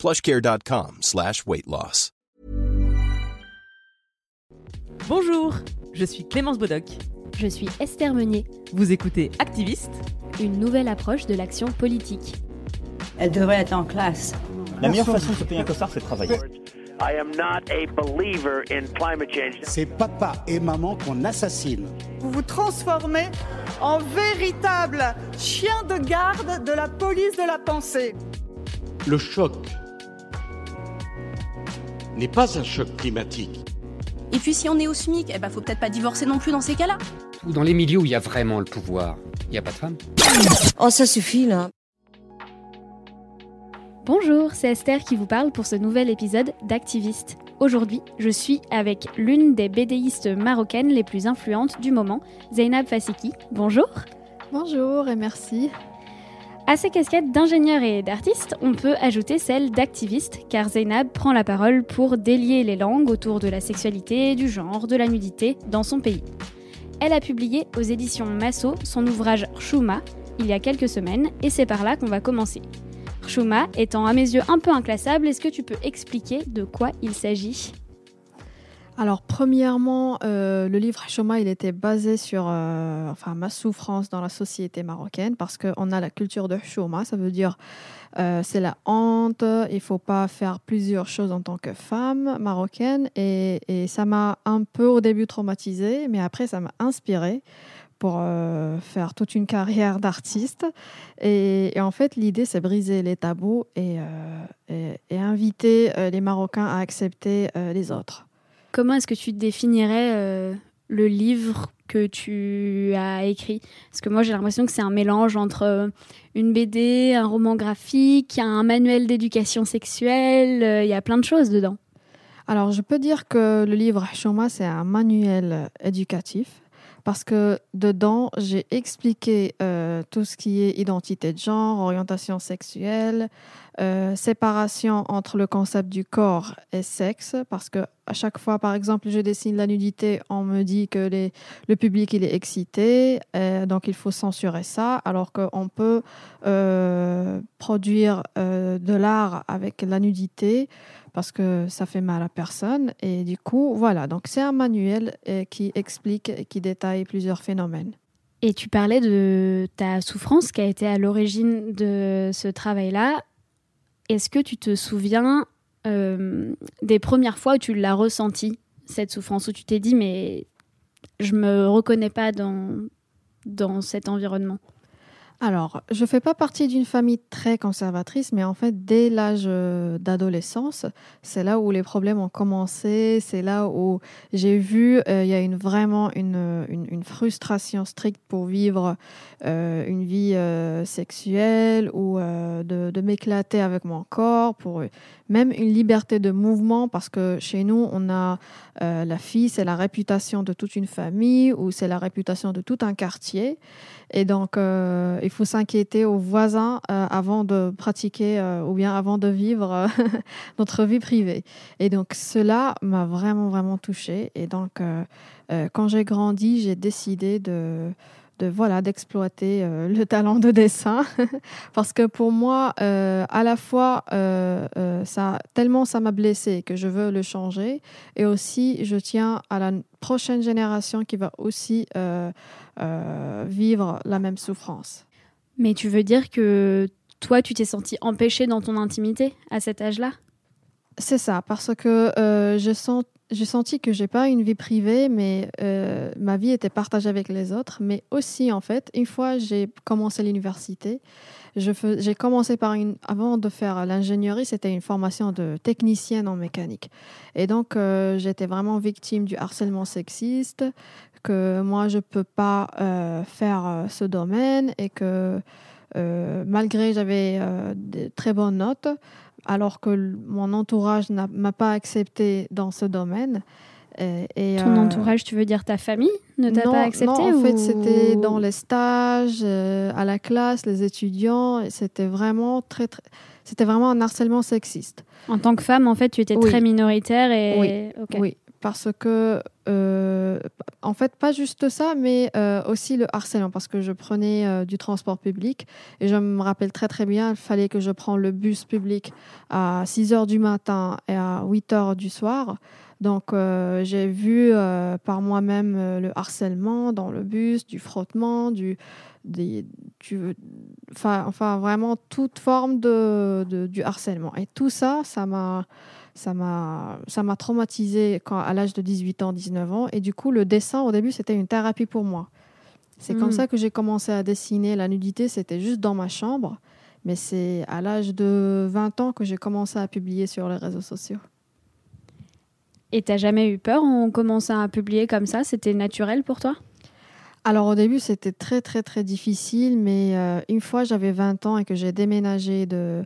plushcare.com slash weight loss. Bonjour, je suis Clémence Bodoc. Je suis Esther Meunier. Vous écoutez Activiste, une nouvelle approche de l'action politique. Elle devrait être en classe. La meilleure façon de se payer un costard, c'est de travailler. I am not a believer in climate change. C'est papa et maman qu'on assassine. Vous vous transformez en véritable chien de garde de la police de la pensée. Le choc n'est pas un choc climatique. Et puis si on est au SMIC, eh ben faut peut-être pas divorcer non plus dans ces cas-là. Dans les milieux où il y a vraiment le pouvoir, il n'y a pas de femmes. Oh ça suffit là. Bonjour, c'est Esther qui vous parle pour ce nouvel épisode d'Activiste. Aujourd'hui, je suis avec l'une des BDistes marocaines les plus influentes du moment, Zainab Fasiki. Bonjour. Bonjour et merci. À ces casquettes d'ingénieur et d'artiste, on peut ajouter celle d'activiste, car Zainab prend la parole pour délier les langues autour de la sexualité, du genre, de la nudité dans son pays. Elle a publié aux éditions Masso son ouvrage Chouma il y a quelques semaines, et c'est par là qu'on va commencer. Chouma étant à mes yeux un peu inclassable, est-ce que tu peux expliquer de quoi il s'agit? Alors, premièrement, euh, le livre Chouma, il était basé sur euh, enfin, ma souffrance dans la société marocaine parce qu'on a la culture de Chouma, ça veut dire euh, c'est la honte, il faut pas faire plusieurs choses en tant que femme marocaine et, ça m'a un peu au début traumatisée, mais après ça m'a inspirée pour faire toute une carrière d'artiste. Et, en fait, l'idée, c'est briser les tabous et, inviter les Marocains à accepter les autres. Comment est-ce que tu définirais euh, le livre que tu as écrit? Parce que moi, j'ai l'impression que c'est un mélange entre euh, une BD, un roman graphique, un manuel d'éducation sexuelle, euh, il y a plein de choses dedans. Alors, je peux dire que le livre Chouma, c'est un manuel éducatif parce que dedans, j'ai expliqué euh, tout ce qui est identité de genre, orientation sexuelle, euh, séparation entre le concept du corps et sexe, parce que à chaque fois, par exemple, je dessine la nudité, on me dit que le public il est excité, euh, donc il faut censurer ça, alors qu'on peut produire de l'art avec la nudité parce que ça fait mal à personne. Et du coup, voilà, donc c'est un manuel qui explique et qui détaille plusieurs phénomènes. Et tu parlais de ta souffrance qui a été à l'origine de ce travail-là. Est-ce que tu te souviens euh, des premières fois où tu l'as ressenti, cette souffrance, où tu t'es dit, mais je me reconnais pas dans, dans cet environnement? Alors, je ne fais pas partie d'une famille très conservatrice, mais en fait, dès l'âge d'adolescence, c'est là où les problèmes ont commencé, c'est là où j'ai vu, il euh, y a une, vraiment une, une, une, frustration stricte pour vivre euh, une vie euh, sexuelle ou de, de m'éclater avec mon corps, pour même une liberté de mouvement, parce que chez nous, on a la fille, c'est la réputation de toute une famille ou c'est la réputation de tout un quartier. Et donc, euh, il faut s'inquiéter aux voisins euh, avant de pratiquer euh, ou bien avant de vivre notre vie privée. Et donc, cela m'a vraiment, vraiment touchée. Et donc, quand j'ai grandi, j'ai décidé de, de voilà d'exploiter euh, le talent de dessin parce que pour moi euh, à la fois euh, ça tellement ça m'a blessé que je veux le changer et aussi je tiens à la prochaine génération qui va aussi vivre la même souffrance. Mais tu veux dire que toi tu t'es senti empêché dans ton intimité à cet âge-là? C'est ça parce que je sens j'ai senti que j'ai pas une vie privée, mais euh, ma vie était partagée avec les autres. Mais aussi, en fait, une fois j'ai commencé l'université, j'ai commencé par une, avant de faire l'ingénierie, c'était une formation de technicienne en mécanique. Et donc, euh, j'étais vraiment victime du harcèlement sexiste, que moi, je peux pas euh, faire euh, ce domaine et que euh, malgré j'avais de très bonnes notes, alors que mon entourage ne m'a pas accepté dans ce domaine. Et, Ton entourage, tu veux dire ta famille ne t'a pas accepté Non, en fait, c'était dans les stages, à la classe, les étudiants. C'était vraiment très, très c'était vraiment un harcèlement sexiste. En tant que femme, en fait, tu étais très minoritaire et oui, oui parce que euh, en fait pas juste ça mais euh, aussi le harcèlement parce que je prenais euh, du transport public et je me rappelle très très bien il fallait que je prenne le bus public à 6 heures du matin et à 8 heures du soir donc j'ai vu par moi-même le harcèlement dans le bus du frottement du des, enfin, enfin, vraiment toute forme de, de, du harcèlement. Et tout ça, ça m'a, ça m'a, ça m'a traumatisé quand, à l'âge de 18 ans, 19 ans. Et du coup, le dessin, au début, c'était une thérapie pour moi. C'est comme hmm. ça que j'ai commencé à dessiner. La nudité, c'était juste dans ma chambre. Mais c'est à l'âge de 20 ans que j'ai commencé à publier sur les réseaux sociaux. Et t'as jamais eu peur en commençant à publier comme ça? C'était naturel pour toi? Alors au début, c'était très très très difficile, mais euh, une fois j'avais 20 ans et que j'ai déménagé de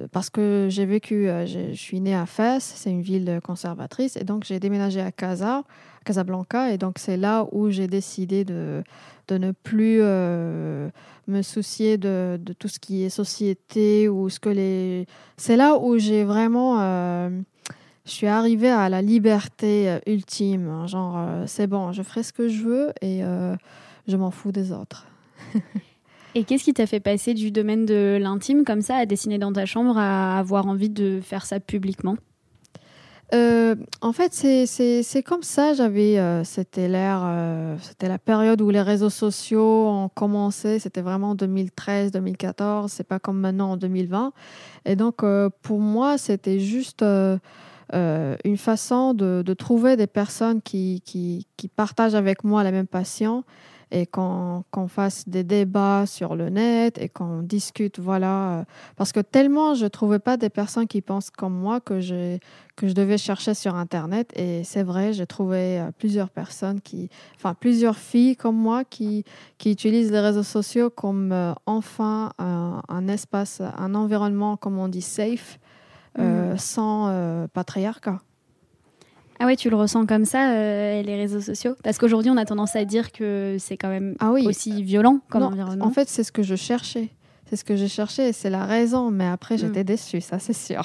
euh, parce que j'ai vécu, euh, je suis née à Fès, c'est une ville conservatrice, et donc j'ai déménagé à Casa, Casablanca, et donc c'est là où j'ai décidé de, de ne plus me soucier de, de, tout ce qui est société ou ce que les. C'est là où j'ai vraiment je suis arrivée à la liberté euh, ultime. Hein, genre, euh, c'est bon, je ferai ce que je veux et euh, je m'en fous des autres. et qu'est-ce qui t'a fait passer du domaine de l'intime comme ça, à dessiner dans ta chambre, à avoir envie de faire ça publiquement? En fait, c'est comme ça. J'avais, c'était l'ère, c'était la période où les réseaux sociaux ont commencé. C'était vraiment 2013-2014. C'est pas comme maintenant en 2020. Et donc, pour moi, c'était juste euh, une façon de, trouver des personnes qui, partagent avec moi la même passion et qu'on fasse des débats sur le net et qu'on discute, voilà. Euh, parce que tellement je ne trouvais pas des personnes qui pensent comme moi que je, devais chercher sur Internet. Et c'est vrai, j'ai trouvé euh, plusieurs personnes qui, enfin, plusieurs filles comme moi qui, utilisent les réseaux sociaux comme enfin un, un, espace, un environnement, comme on dit, safe euh, mm. sans euh, patriarcat. Ah ouais, tu le ressens comme ça, euh, les réseaux sociaux? Parce qu'aujourd'hui, on a tendance à dire que c'est quand même ah oui. aussi violent comme environnement. En fait, c'est ce que je cherchais. C'est ce que j'ai cherché et c'est la raison. Mais après, j'étais mm. déçue, ça c'est sûr.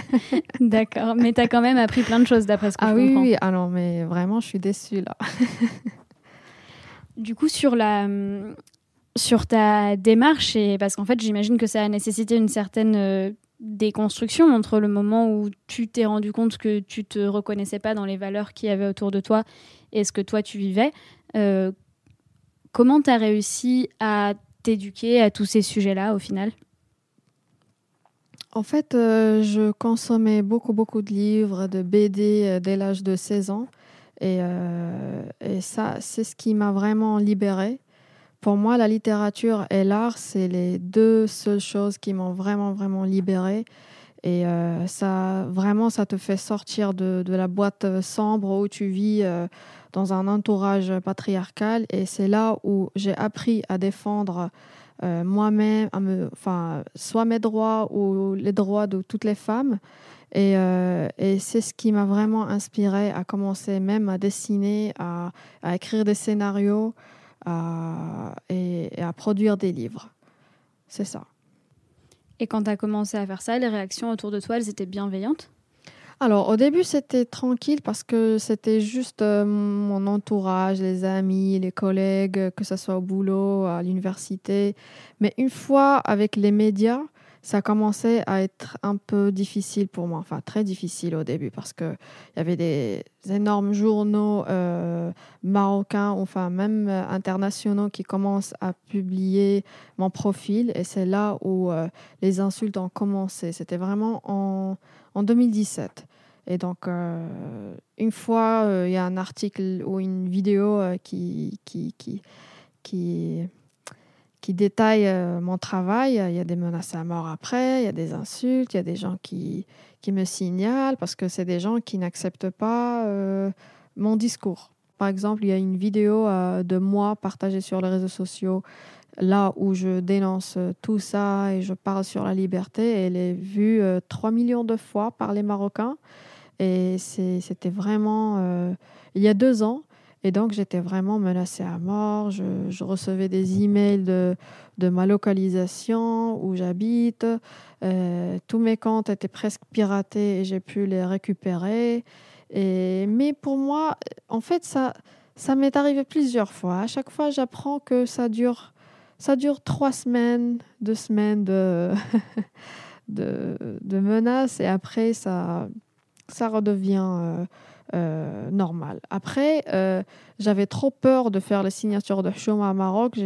D'accord. Mais tu as quand même appris plein de choses d'après ce que ah je oui, comprends. oui, ah non, mais vraiment, je suis déçue là. du coup, sur la, sur ta démarche, et parce qu'en fait, j'imagine que ça a nécessité une certaine des constructions entre le moment où tu t'es rendu compte que tu te reconnaissais pas dans les valeurs qu'il y avait autour de toi et ce que toi tu vivais. Euh, comment tu as réussi à t'éduquer à tous ces sujets-là au final? En fait, euh, je consommais beaucoup, beaucoup de livres, de BD euh, dès l'âge de 16 ans. Et, et ça, c'est ce qui m'a vraiment libérée. Pour moi, la littérature et l'art, c'est les deux seules choses qui m'ont vraiment, vraiment libérée. Et euh, ça, vraiment, ça te fait sortir de, la boîte sombre où tu vis euh, dans un entourage patriarcal. Et c'est là où j'ai appris à défendre euh, moi-même, enfin, soit mes droits ou les droits de toutes les femmes. Et, c'est ce qui m'a vraiment inspiré à commencer même à dessiner, à écrire des scénarios et, à produire des livres. C'est ça. Et quand tu as commencé à faire ça, les réactions autour de toi, elles étaient bienveillantes? Alors au début c'était tranquille parce que c'était juste euh, mon entourage, les amis, les collègues, que ce soit au boulot, à l'université. Mais une fois avec les médias, ça commençait à être un peu difficile pour moi, enfin très difficile au début parce qu'il y avait des énormes journaux euh, marocains, enfin même euh, internationaux qui commencent à publier mon profil et c'est là où euh, les insultes ont commencé. C'était vraiment en, en 2017. Et donc, une fois, il y a un article ou une vidéo qui, qui, qui qui détaille euh, mon travail. Il y a des menaces à mort après, il y a des insultes, il y a des gens qui, qui me signalent parce que c'est des gens qui n'acceptent pas euh, mon discours. Par exemple, il y a une vidéo euh, de moi partagée sur les réseaux sociaux là où je dénonce tout ça et je parle sur la liberté, elle est vue 3 millions de fois par les Marocains. Et c'était vraiment il y a deux ans. Et donc, j'étais vraiment menacée à mort. Je, recevais des emails de, ma localisation où j'habite. Euh, tous mes comptes étaient presque piratés et j'ai pu les récupérer. Mais pour moi, en fait, ça, ça m'est arrivé plusieurs fois. À chaque fois, j'apprends que ça dure, ça dure trois semaines, deux semaines de, de, de menaces et après, ça, ça redevient. Euh, euh, normal. Après, euh, j'avais trop peur de faire les signatures de chômage à Maroc.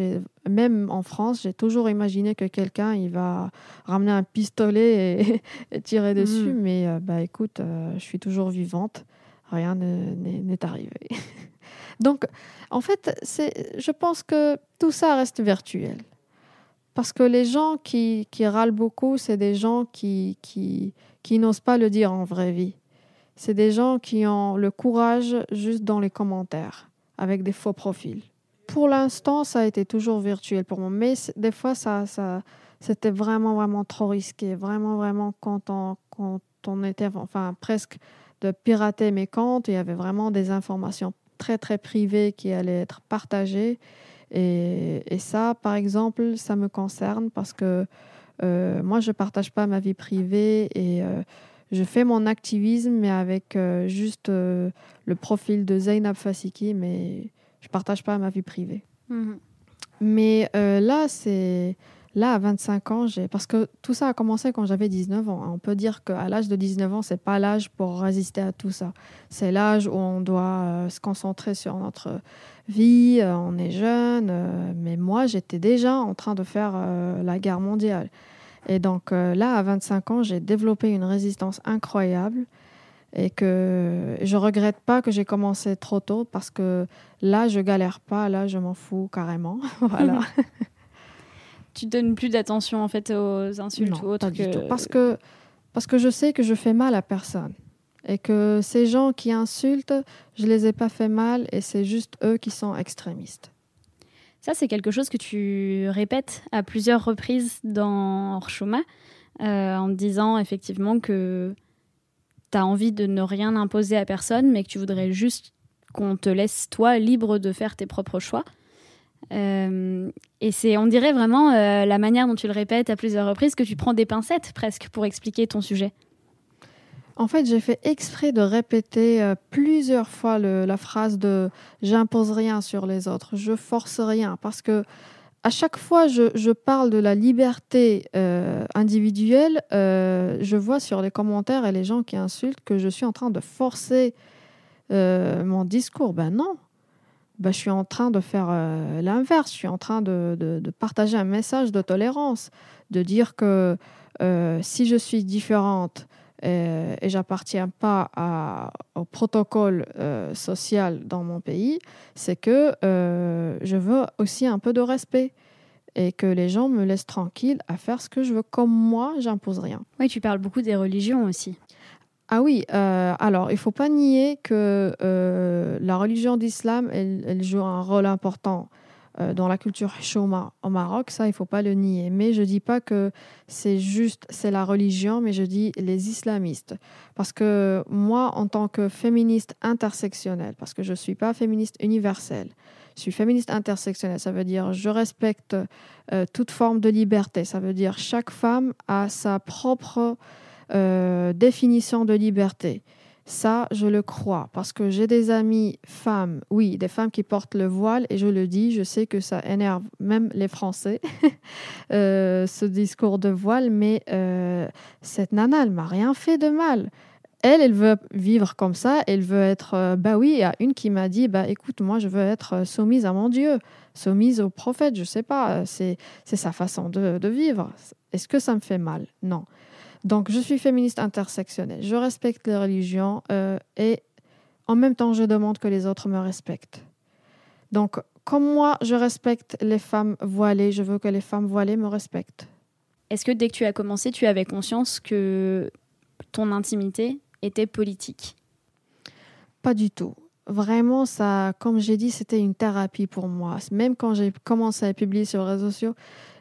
Même en France, j'ai toujours imaginé que quelqu'un il va ramener un pistolet et, tirer mhm. dessus. Mais euh, bah, écoute, je suis toujours vivante. Rien n'est arrivé. Donc, en fait, je pense que tout ça reste virtuel. Parce que les gens qui, qui râlent beaucoup, c'est des gens qui, qui, qui n'osent pas le dire en vraie vie. C'est des gens qui ont le courage juste dans les commentaires, avec des faux profils. Pour l'instant, ça a été toujours virtuel pour moi, mais des fois, ça, ça, c'était vraiment, vraiment trop risqué. Vraiment, vraiment, quand on, quand on était, enfin, presque de pirater mes comptes, il y avait vraiment des informations très, très privées qui allaient être partagées. Et, et ça, par exemple, ça me concerne parce que euh, moi, je ne partage pas ma vie privée et euh, je fais mon activisme, mais avec euh, juste euh, le profil de Zainab Fasiki, mais je partage pas ma vie privée. Mhm. Mais euh, là, c'est là à 25 ans, j'ai parce que tout ça a commencé quand j'avais 19 ans. On peut dire qu'à l'âge de 19 ans, c'est pas l'âge pour résister à tout ça. C'est l'âge où on doit se concentrer sur notre vie. on est jeune, mais moi, j'étais déjà en train de faire la guerre mondiale. Et donc euh, là, à 25 ans, j'ai développé une résistance incroyable et que je regrette pas que j'ai commencé trop tôt parce que là, je galère pas, là, je m'en fous carrément. voilà. tu donnes plus d'attention en fait aux insultes ou autres que... Parce que parce que je sais que je fais mal à personne et que ces gens qui insultent, je les ai pas fait mal et c'est juste eux qui sont extrémistes. Ça, c'est quelque chose que tu répètes à plusieurs reprises dans Orchoma, euh, en disant effectivement que tu as envie de ne rien imposer à personne, mais que tu voudrais juste qu'on te laisse, toi, libre de faire tes propres choix. Euh, et c'est, on dirait vraiment, euh, la manière dont tu le répètes à plusieurs reprises, que tu prends des pincettes presque pour expliquer ton sujet. En fait, j'ai fait exprès de répéter euh, plusieurs fois la phrase de j'impose rien sur les autres, je force rien, parce que à chaque fois je, je parle de la liberté euh, individuelle, euh, je vois sur les commentaires et les gens qui insultent que je suis en train de forcer mon discours. Ben non, ben, je suis en train de faire l'inverse, je suis en train de, partager un message de tolérance, de dire que si je suis différente, euh, et j'appartiens pas au protocole euh, social dans mon pays, c'est que euh, je veux aussi un peu de respect et que les gens me laissent tranquille à faire ce que je veux comme moi, j'impose rien. Oui, tu parles beaucoup des religions aussi. Ah oui, alors il faut pas nier que la religion d'islam, elle, elle, joue un rôle important dans la culture Shoma au Maroc, ça, il faut pas le nier. Mais je dis pas que c'est juste, c'est la religion, mais je dis les islamistes. Parce que moi, en tant que féministe intersectionnelle, parce que je suis pas féministe universelle, je suis féministe intersectionnelle, ça veut dire je respecte euh, toute forme de liberté. Ça veut dire chaque femme a sa propre euh, définition de liberté. Ça, je le crois, parce que j'ai des amies femmes, oui, des femmes qui portent le voile, et je le dis, je sais que ça énerve même les Français, euh, ce discours de voile, mais euh, cette nana, elle m'a rien fait de mal. Elle, elle veut vivre comme ça, elle veut être, euh, bah oui, il y a une qui m'a dit, bah écoute, moi, je veux être soumise à mon Dieu, soumise au prophète, je sais pas, c'est sa façon de, de vivre. Est-ce que ça me fait mal? Non. Donc, je suis féministe intersectionnelle. Je respecte les religions euh, et en même temps, je demande que les autres me respectent. Donc, comme moi, je respecte les femmes voilées, je veux que les femmes voilées me respectent. Est-ce que dès que tu as commencé, tu avais conscience que ton intimité était politique? Pas du tout. Vraiment, ça, comme j'ai dit, c'était une thérapie pour moi. Même quand j'ai commencé à publier sur les réseaux sociaux,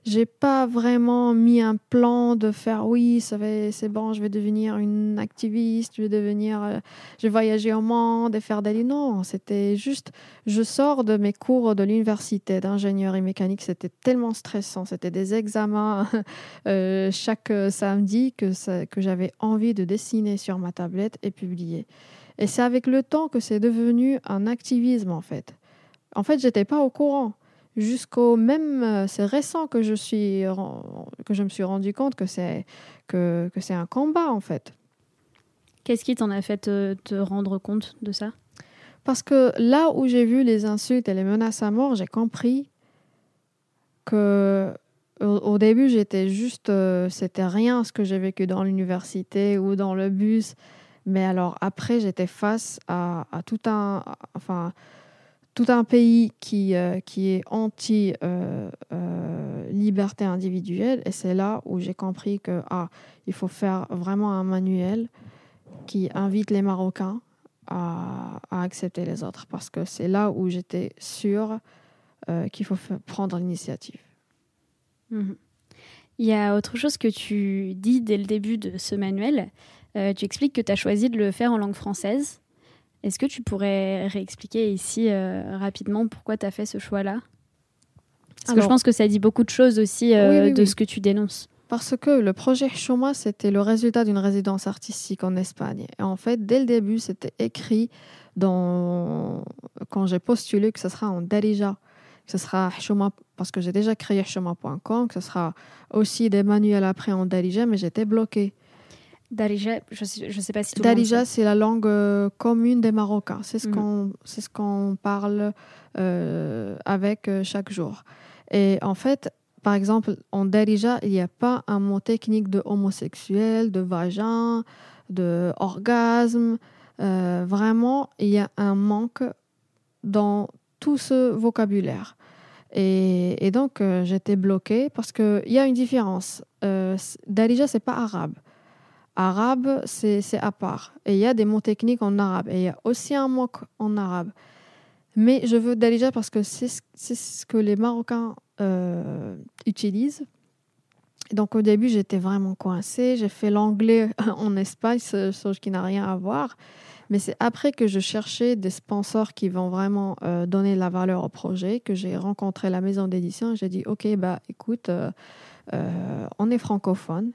j'ai pas vraiment mis un plan de faire oui, c'est bon, je vais devenir une activiste, je vais devenir, euh, je vais voyager au monde et faire des non. C'était juste, je sors de mes cours de l'université d'ingénierie mécanique, c'était tellement stressant, c'était des examens euh, chaque samedi que que j'avais envie de dessiner sur ma tablette et publier. Et c'est avec le temps que c'est devenu un activisme en fait. En fait, j'étais pas au courant jusqu'au même euh, c'est récent que je suis que je me suis rendu compte que c'est que, que c'est un combat en fait. Qu'est-ce qui t'en a fait te, rendre compte de ça? Parce que là où j'ai vu les insultes et les menaces à mort, j'ai compris que au, début j'étais juste euh, c'était rien ce que j'ai vécu dans l'université ou dans le bus, mais alors après j'étais face à, tout un enfin tout un pays qui, euh, qui est anti-liberté euh, euh, individuelle. Et c'est là où j'ai compris que ah, il faut faire vraiment un manuel qui invite les Marocains à, accepter les autres. Parce que c'est là où j'étais sûre qu'il faut prendre l'initiative. Mhm. Il y a autre chose que tu dis dès le début de ce manuel. Tu expliques que tu as choisi de le faire en langue française. Est-ce que tu pourrais réexpliquer ici euh, rapidement pourquoi tu as fait ce choix-là? Parce que je pense que ça dit beaucoup de choses aussi euh, de ce que tu dénonces. Parce que le projet Choma, c'était le résultat d'une résidence artistique en Espagne. Et en fait, dès le début, c'était écrit dans... quand j'ai postulé que ce sera en Darija, que ce sera Choma, parce que j'ai déjà créé Choma.com, que ce sera aussi des manuels après en Darija, mais j'étais bloquée. Darija, je ne sais, sais, pas si tout Darija, c'est la langue euh, commune des Marocains. C'est ce mhm. qu'on ce qu'on parle euh, avec euh, chaque jour. Et en fait, par exemple, en Darija, il n'y a pas un mot technique de homosexuel, de vagin, de orgasme. vraiment, il y a un manque dans tout ce vocabulaire. Et, et donc, j'étais bloquée parce qu'il y a une différence. Darija, c'est pas arabe arabe, c'est à part. Et il y a des mots techniques en arabe. Et il y a aussi un mot en arabe. Mais je veux Dalija parce que c'est ce que les Marocains euh, utilisent. Donc au début, j'étais vraiment coincée. J'ai fait l'anglais en Espagne, chose qui n'a rien à voir. Mais c'est après que je cherchais des sponsors qui vont vraiment euh, donner la valeur au projet que j'ai rencontré la maison d'édition. J'ai dit, OK, bah, écoute, euh, on est francophone.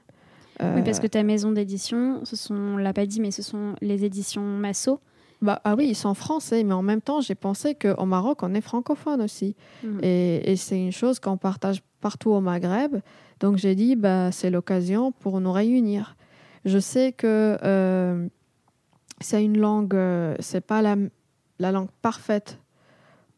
Oui, parce que ta maison d'édition, ce sont, l'a pas dit, mais ce sont les éditions Massot. Bah, ah oui, ils sont français, mais en même temps, j'ai pensé qu'au Maroc, on est francophone aussi. Mhm. Et, c'est une chose qu'on partage partout au Maghreb. Donc j'ai dit, bah, c'est l'occasion pour nous réunir. Je sais que euh, c'est une langue, euh, c'est pas la, la, langue parfaite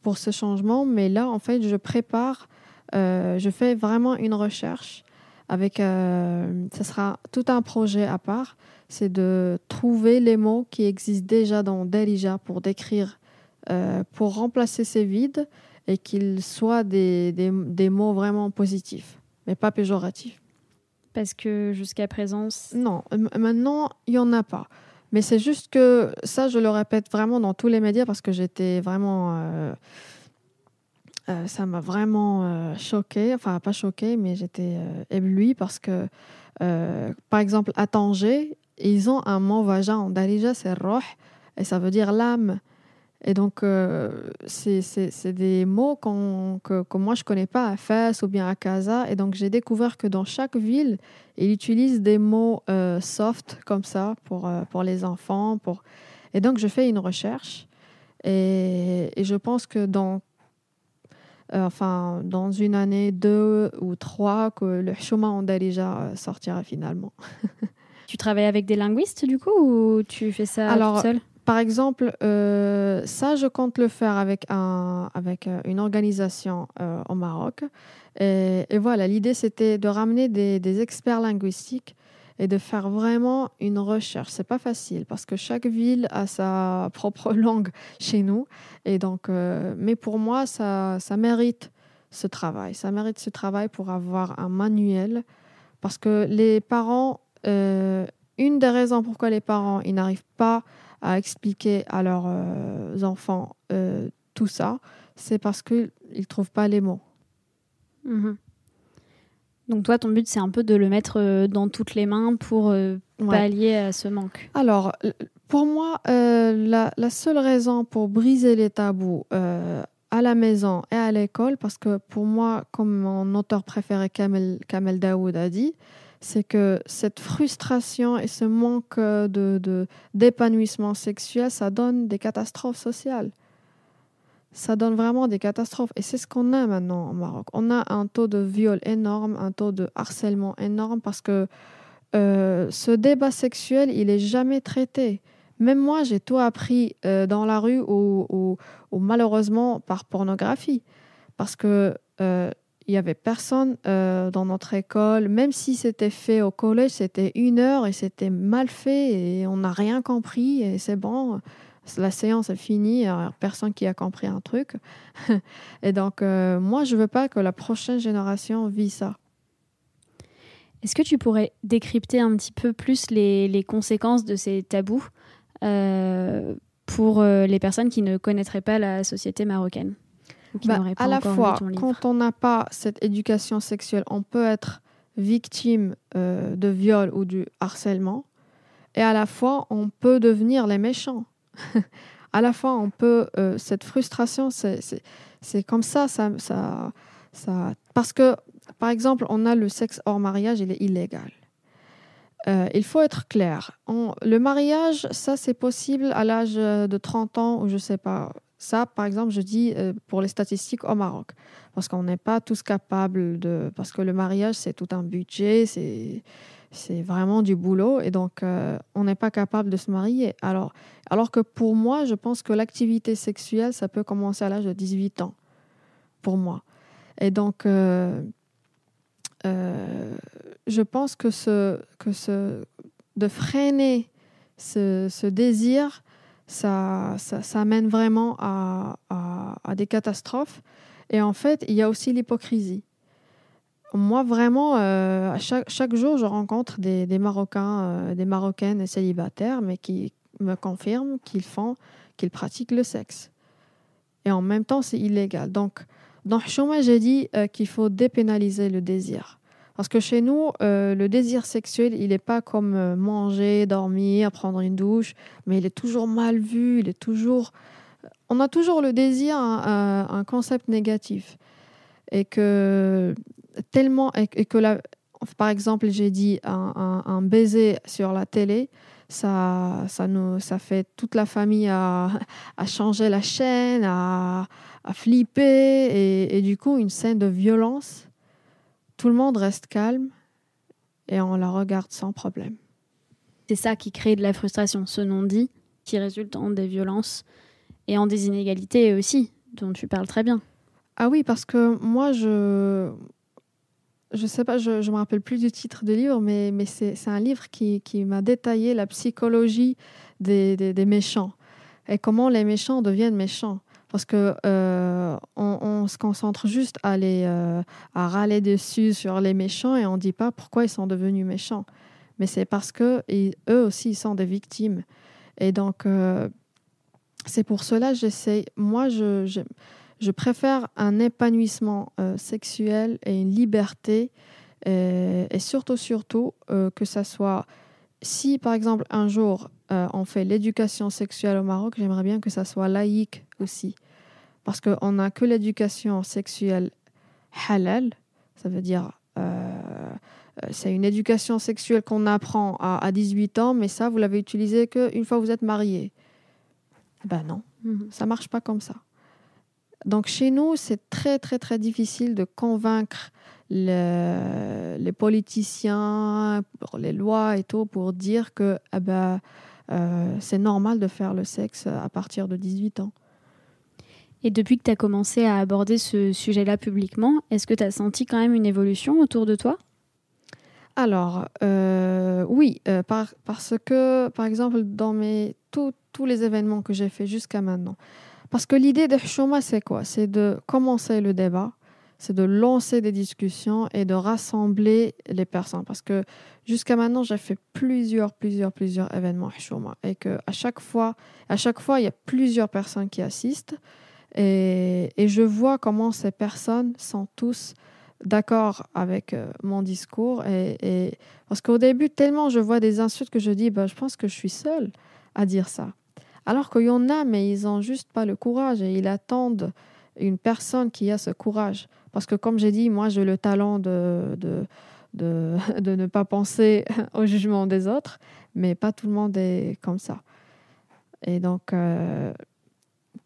pour ce changement, mais là, en fait, je prépare, euh, je fais vraiment une recherche avec, euh, ce sera tout un projet à part, c'est de trouver les mots qui existent déjà dans Delija pour décrire, euh, pour remplacer ces vides et qu'ils soient des, des, des, mots vraiment positifs, mais pas péjoratifs. Parce que jusqu'à présent... Non, maintenant, il n'y en a pas. Mais c'est juste que ça, je le répète vraiment dans tous les médias parce que j'étais vraiment... Euh, euh, ça m'a vraiment euh, choqué, enfin pas choqué, mais j'étais euh, éblouie parce que, par exemple, à Tanger, ils ont un mot vagin en Darija, c'est roh, et ça veut dire l'âme. Et donc, c'est des mots que, que, moi je connais pas à Fès ou bien à Casa. Et donc, j'ai découvert que dans chaque ville, ils utilisent des mots soft comme ça pour, pour les enfants. Pour... Et donc, je fais une recherche. Et, et je pense que dans euh, enfin, dans une année, deux ou trois, que le chemin en déjà euh, sortira finalement. tu travailles avec des linguistes du coup ou tu fais ça Alors, seul par exemple, euh, ça, je compte le faire avec, un, avec une organisation au Maroc. Et, voilà, l'idée, c'était de ramener des, des, experts linguistiques et de faire vraiment une recherche. C'est pas facile parce que chaque ville a sa propre langue chez nous. Et donc, euh, mais pour moi, ça, ça mérite ce travail. Ça mérite ce travail pour avoir un manuel parce que les parents, euh, une des raisons pourquoi les parents ils n'arrivent pas à expliquer à leurs euh, enfants tout ça, c'est parce qu'ils ne trouvent pas les mots. Mhm. Donc toi, ton but, c'est un peu de le mettre euh, dans toutes les mains pour euh, Ouais. pallier à ce manque. Alors, pour moi, euh, la, la seule raison pour briser les tabous euh, à la maison et à l'école, parce que pour moi, comme mon auteur préféré Kamel, Kamel Daoud a dit, c'est que cette frustration et ce manque de- d'épanouissement sexuel, ça donne des catastrophes sociales. Ça donne vraiment des catastrophes. Et c'est ce qu'on a maintenant au Maroc. On a un taux de viol énorme, un taux de harcèlement énorme, parce que euh, ce débat sexuel, il est jamais traité. Même moi, j'ai tout appris euh, dans la rue ou, malheureusement par pornographie. Parce que euh, il avait personne dans notre école, même si c'était fait au collège, c'était une heure et c'était mal fait et on n'a rien compris et c'est bon, la séance est finie, il y a personne qui a compris un truc. et donc, euh, moi, je veux pas que la prochaine génération vit ça. Est-ce que tu pourrais décrypter un petit peu plus les, les conséquences de ces tabous euh, pour euh, les personnes qui ne connaîtraient pas la société marocaine ou qui Bah, n'auraient pas à la fois, quand on n'a pas cette éducation sexuelle, on peut être victime euh, de viol ou du harcèlement, et à la fois, on peut devenir les méchants. À la fois, on peut euh, cette frustration, c'est comme ça, ça, ça, parce que par exemple, on a le sexe hors mariage, il est illégal. Euh, il faut être clair. Le mariage, ça, c'est possible à l'âge de 30 ans ou je sais pas. Ça, par exemple, je dis euh, pour les statistiques au Maroc. Parce qu'on n'est pas tous capables de. Parce que le mariage, c'est tout un budget, c'est. Vraiment du boulot et donc euh, on n'est pas capable de se marier. Alors, alors que pour moi, je pense que l'activité sexuelle, ça peut commencer à l'âge de 18 ans, pour moi. Et donc, euh, je pense que, ce, que ce, de freiner ce désir, ça, ça, ça mène vraiment à, des catastrophes. Et en fait, il y a aussi l'hypocrisie. Moi, vraiment, euh, chaque, chaque jour, je rencontre des, des Marocains, euh, des Marocaines célibataires, mais qui me confirment qu'ils font, qu'ils pratiquent le sexe. Et en même temps, c'est illégal. Donc, dans Chouma, j'ai dit euh, qu'il faut dépénaliser le désir. Parce que chez nous, euh, le désir sexuel, il n'est pas comme euh, manger, dormir, prendre une douche, mais il est toujours mal vu, il est toujours... On a toujours le désir, un, un concept négatif. Et que tellement... Et, que par exemple, j'ai dit un, baiser sur la télé, ça, ça, nous, ça fait toute la famille à, changer la chaîne, à, flipper, et du coup, une scène de violence tout le monde reste calme et on la regarde sans problème. C'est ça qui crée de la frustration, ce non-dit, qui résulte en des violences et en des inégalités aussi, dont tu parles très bien. Ah oui, parce que moi, je je sais pas, je ne me rappelle plus du titre du livre, mais, mais c'est un livre qui, qui m'a détaillé la psychologie des, des, des, méchants et comment les méchants deviennent méchants parce que euh, on, se concentre juste à les euh, à râler dessus sur les méchants et on dit pas pourquoi ils sont devenus méchants. Mais c'est parce que eux aussi ils sont des victimes. Et donc euh, c'est pour cela j'essaie moi je, je, je préfère un épanouissement sexuel et une liberté et, et surtout surtout que ça soit si par exemple un jour euh, on fait l'éducation sexuelle au Maroc j'aimerais bien que ça soit laïque aussi parce qu'on n'a que l'éducation sexuelle halal, ça veut dire euh, c'est une éducation sexuelle qu'on apprend à, à, 18 ans, mais ça, vous l'avez utilisé qu'une fois que vous êtes marié. Ben non, mm -hmm. ça marche pas comme ça. Donc chez nous, c'est très très très difficile de convaincre le, les politiciens, les lois et tout, pour dire que eh ben, euh, c'est normal de faire le sexe à partir de 18 ans. Et depuis que tu as commencé à aborder ce sujet-là publiquement, est-ce que tu as senti quand même une évolution autour de toi? Alors, euh, oui, euh, par, parce que, par exemple, dans mes, tous les événements que j'ai faits jusqu'à maintenant, parce que l'idée de Hchouma, c'est quoi? C'est de commencer le débat, c'est de lancer des discussions et de rassembler les personnes. Parce que jusqu'à maintenant, j'ai fait plusieurs, plusieurs, plusieurs événements Hchouma. Et que à chaque fois, à chaque fois, il y a plusieurs personnes qui assistent. Et, et je vois comment ces personnes sont tous d'accord avec euh, mon discours. Et, parce qu'au début, tellement je vois des insultes que je dis, bah, je pense que je suis seule à dire ça. Alors qu'il y en a, mais ils n'ont juste pas le courage et ils attendent une personne qui a ce courage. Parce que comme j'ai dit, moi j'ai le talent de, de, de, ne pas penser au jugement des autres, mais pas tout le monde est comme ça. Et donc, euh,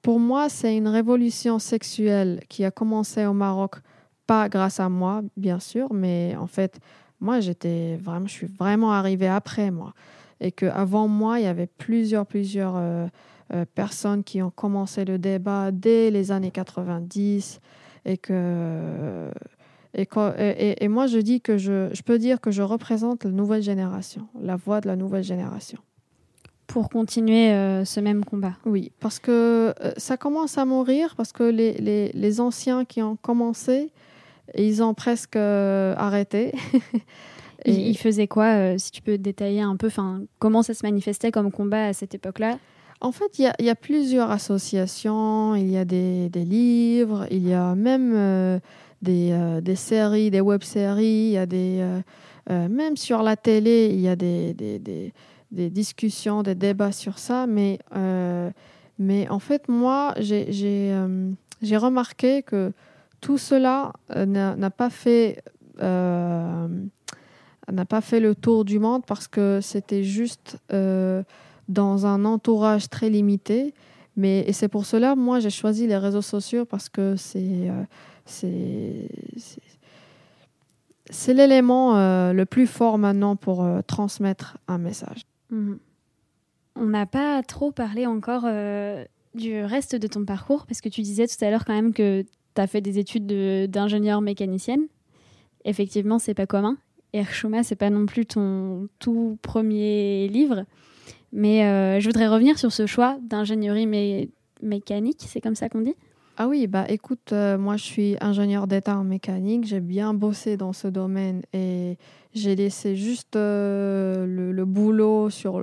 pour moi, c'est une révolution sexuelle qui a commencé au Maroc, pas grâce à moi, bien sûr, mais en fait, moi, j'étais vraiment, je suis vraiment arrivée après moi. Et qu'avant moi, il y avait plusieurs, plusieurs euh, euh, personnes qui ont commencé le débat dès les années 90 et que et, et, et, moi je dis que je, je, peux dire que je représente la nouvelle génération, la voix de la nouvelle génération. Pour continuer euh, ce même combat. Oui, parce que euh, ça commence à mourir, parce que les, les, les anciens qui ont commencé, ils ont presque euh, arrêté. et... Ils faisaient quoi, si tu peux détailler un peu, comment ça se manifestait comme combat à cette époque-là? En fait, il y, a plusieurs associations, il y a des, livres, il y a même euh, des, euh, des, séries, des web-séries, il y a des, euh, même sur la télé, il y a des, des, discussions, des débats sur ça. Mais, mais en fait, moi, j'ai remarqué que tout cela n'a pas fait n'a pas fait le tour du monde parce que c'était juste dans un entourage très limité. Mais, et c'est pour cela, moi, j'ai choisi les réseaux sociaux parce que c'est euh, l'élément euh, le plus fort maintenant pour euh, transmettre un message. Mmh. On n'a pas trop parlé encore euh, du reste de ton parcours parce que tu disais tout à l'heure quand même que tu as fait des études d'ingénieur mécanicienne. Effectivement, c'est pas commun. Et Erchuma, c'est pas non plus ton tout premier livre. Mais euh, je voudrais revenir sur ce choix d'ingénierie mé mécanique, c'est comme ça qu'on dit? Ah oui, bah écoute, euh, moi je suis ingénieur d'état en mécanique, j'ai bien bossé dans ce domaine et j'ai laissé juste euh, le, boulot sur,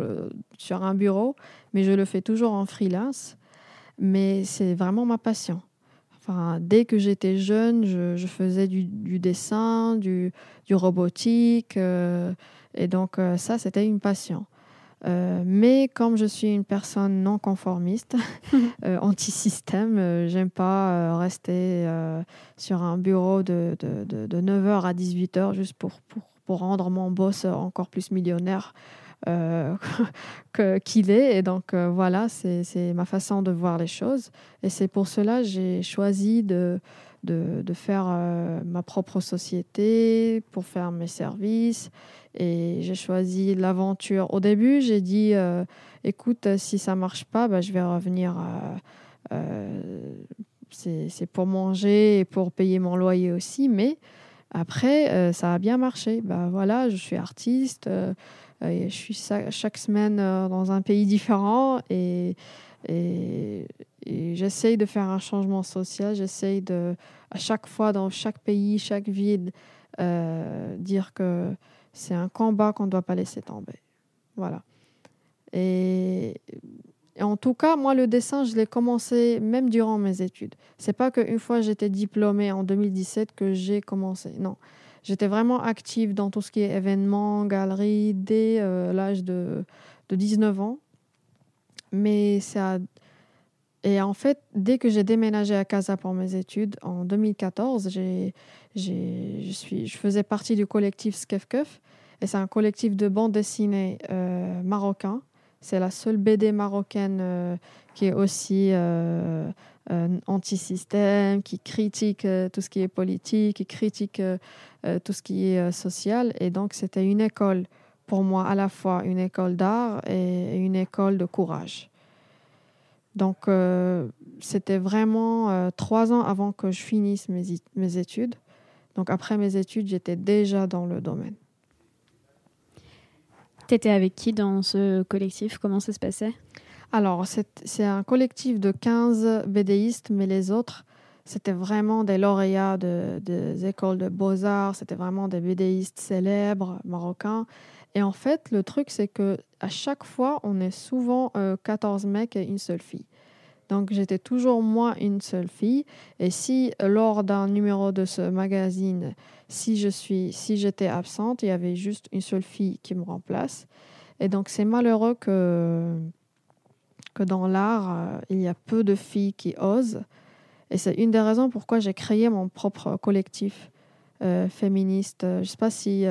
un bureau, mais je le fais toujours en freelance. Mais c'est vraiment ma passion. Dès que j'étais jeune, je, faisais du, dessin, du, robotique, et donc ça, c'était une passion. Euh, mais comme je suis une personne non conformiste, euh, anti-système, euh, j'aime pas euh, rester sur un bureau de, de, de, de 9h à 18h juste pour, pour, pour, rendre mon boss encore plus millionnaire qu'il est. Et donc voilà, c'est ma façon de voir les choses. Et c'est pour cela que j'ai choisi de, de, de faire ma propre société, pour faire mes services et j'ai choisi l'aventure. Au début, j'ai dit, euh, écoute, si ça marche pas, bah, je vais revenir. Euh, euh, c'est pour manger et pour payer mon loyer aussi. Mais après, euh, ça a bien marché. Bah, voilà, je suis artiste. Euh, je suis chaque semaine dans un pays différent et, j'essaye de faire un changement social. J'essaye de, à chaque fois, dans chaque pays, chaque ville, dire que c'est un combat qu'on ne doit pas laisser tomber. Voilà. Et, et, en tout cas, moi, le dessin, je l'ai commencé même durant mes études. C'est pas qu'une fois j'étais diplômée en 2017 que j'ai commencé. Non. J'étais vraiment active dans tout ce qui est événements, galeries, dès euh, l'âge de, de 19 ans. Mais ça. Et en fait, dès que j'ai déménagé à Casa pour mes études en 2014, j'ai, je, suis, je faisais partie du collectif Skefkef. Et c'est un collectif de bande dessinée euh, marocain. C'est la seule BD marocaine euh, qui est aussi euh, anti-système, qui critique tout ce qui est politique, qui critique tout ce qui est social. Et donc, c'était une école, pour moi, à la fois une école d'art et une école de courage. Donc, c'était vraiment trois ans avant que je finisse mes, mes études. Donc, après mes études, j'étais déjà dans le domaine. Tu étais avec qui dans ce collectif? Comment ça se passait? Alors, c'est un collectif de 15 BDistes, mais les autres, c'était vraiment des lauréats de, des écoles de beaux-arts, c'était vraiment des BDistes célèbres marocains. Et en fait, le truc, c'est que à chaque fois, on est souvent 14 euh, mecs et une seule fille. Donc j'étais toujours moi une seule fille. Et si lors d'un numéro de ce magazine, si je suis, si j'étais absente, il y avait juste une seule fille qui me remplace. Et donc c'est malheureux que que dans l'art, euh, il y a peu de filles qui osent. Et c'est une des raisons pourquoi j'ai créé mon propre collectif euh, féministe. Je ne sais pas si.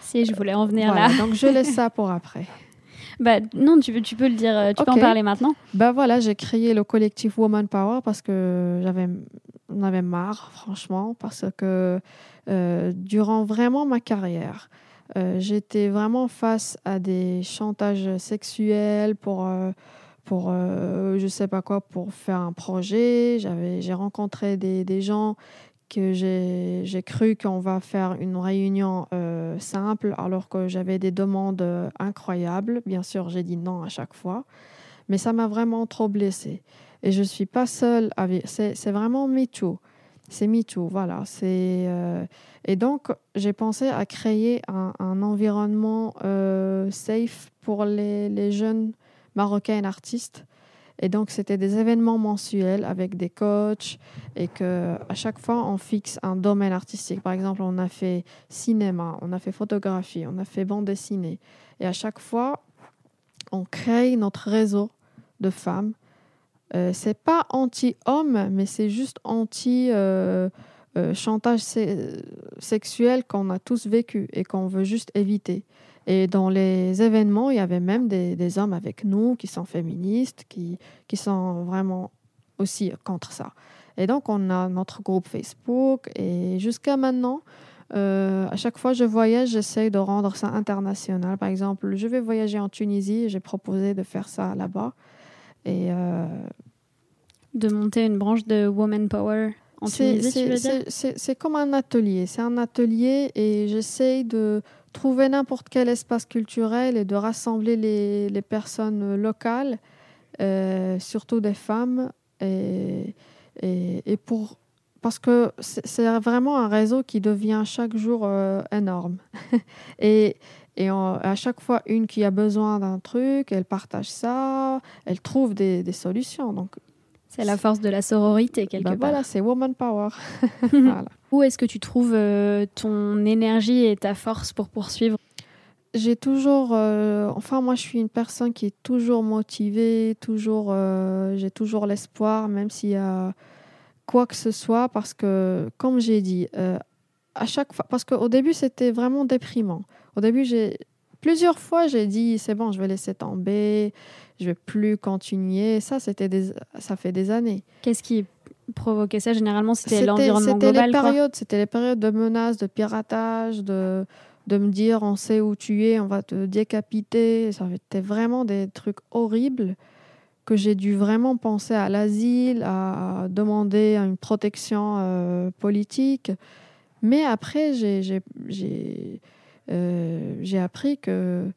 si, je voulais en venir là. donc je laisse ça pour après. Bah, non, tu, tu peux le dire, euh, tu peux en parler maintenant. Bah voilà, j'ai créé le collectif Woman Power parce que j'avais, on avait marre, franchement, parce que euh, durant vraiment ma carrière, euh, j'étais vraiment face à des chantages sexuels pour, pour je sais pas quoi, pour faire un projet. J'avais, j'ai rencontré des, des gens que j'ai cru qu'on va faire une réunion euh, simple alors que j'avais des demandes euh, incroyables. Bien sûr, j'ai dit non à chaque fois, mais ça m'a vraiment trop blessée. Et je ne suis pas seule. C'est vraiment MeToo. C'est MeToo, voilà. Euh, et donc, j'ai pensé à créer un, un environnement safe pour les, les jeunes marocains artistes et donc, c'était des événements mensuels avec des coachs et que à chaque fois, on fixe un domaine artistique. Par exemple, on a fait cinéma, on a fait photographie, on a fait bande dessinée. Et à chaque fois, on crée notre réseau de femmes. Euh, c'est pas anti-homme, mais c'est juste anti- euh, euh, chantage sexuel qu'on a tous vécu et qu'on veut juste éviter. Et dans les événements, il y avait même des, hommes avec nous qui sont féministes, qui, qui sont vraiment aussi contre ça. Et donc, on a notre groupe Facebook. Et jusqu'à maintenant, euh, à chaque fois que je voyage, j'essaie de rendre ça international. Par exemple, je vais voyager en Tunisie j'ai proposé de faire ça là-bas. Et. Euh, de monter une branche de Woman Power en Tunisie, C'est comme un atelier. C'est un atelier et j'essaie de trouver n'importe quel espace culturel et de rassembler les, les personnes locales, euh, surtout des femmes, et, et, pour, parce que c'est vraiment un réseau qui devient chaque jour euh, énorme. et et à chaque fois, une qui a besoin d'un truc, elle partage ça, elle trouve des, des solutions. Donc, c'est la force de la sororité, quelque bah part. Voilà, c'est woman power. voilà. Où est-ce que tu trouves euh, ton énergie et ta force pour poursuivre? J'ai toujours, euh, enfin moi je suis une personne qui est toujours motivée, toujours, euh, j'ai toujours l'espoir, même s'il y a quoi que ce soit, parce que comme j'ai dit, à chaque fois, parce qu'au début c'était vraiment déprimant. Au début j'ai plusieurs fois j'ai dit c'est bon, je vais laisser tomber, je vais plus continuer. Ça, c'était ça fait des années. Qu'est-ce qui provoquait ça Généralement, c'était l'environnement global. Les périodes, c'était les périodes de menaces, de piratage, de, de me dire on sait où tu es, on va te décapiter. Ça C'était vraiment des trucs horribles que j'ai dû vraiment penser à l'asile, à demander une protection euh, politique. Mais après, j'ai euh, appris que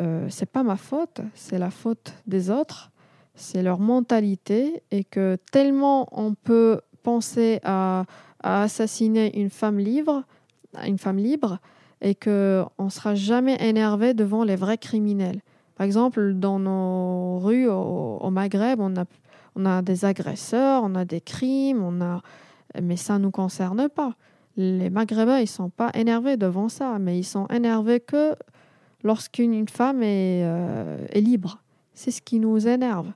euh, c'est pas ma faute, c'est la faute des autres, c'est leur mentalité et que tellement on peut penser à, assassiner une femme libre, une femme libre, et que on sera jamais énervé devant les vrais criminels. Par exemple, dans nos rues au, Maghreb, on a, des agresseurs, on a des crimes, on a, mais ça nous concerne pas. Les Maghrébins, ils sont pas énervés devant ça, mais ils sont énervés que lorsqu'une femme euh, est, libre. C'est ce qui nous énerve.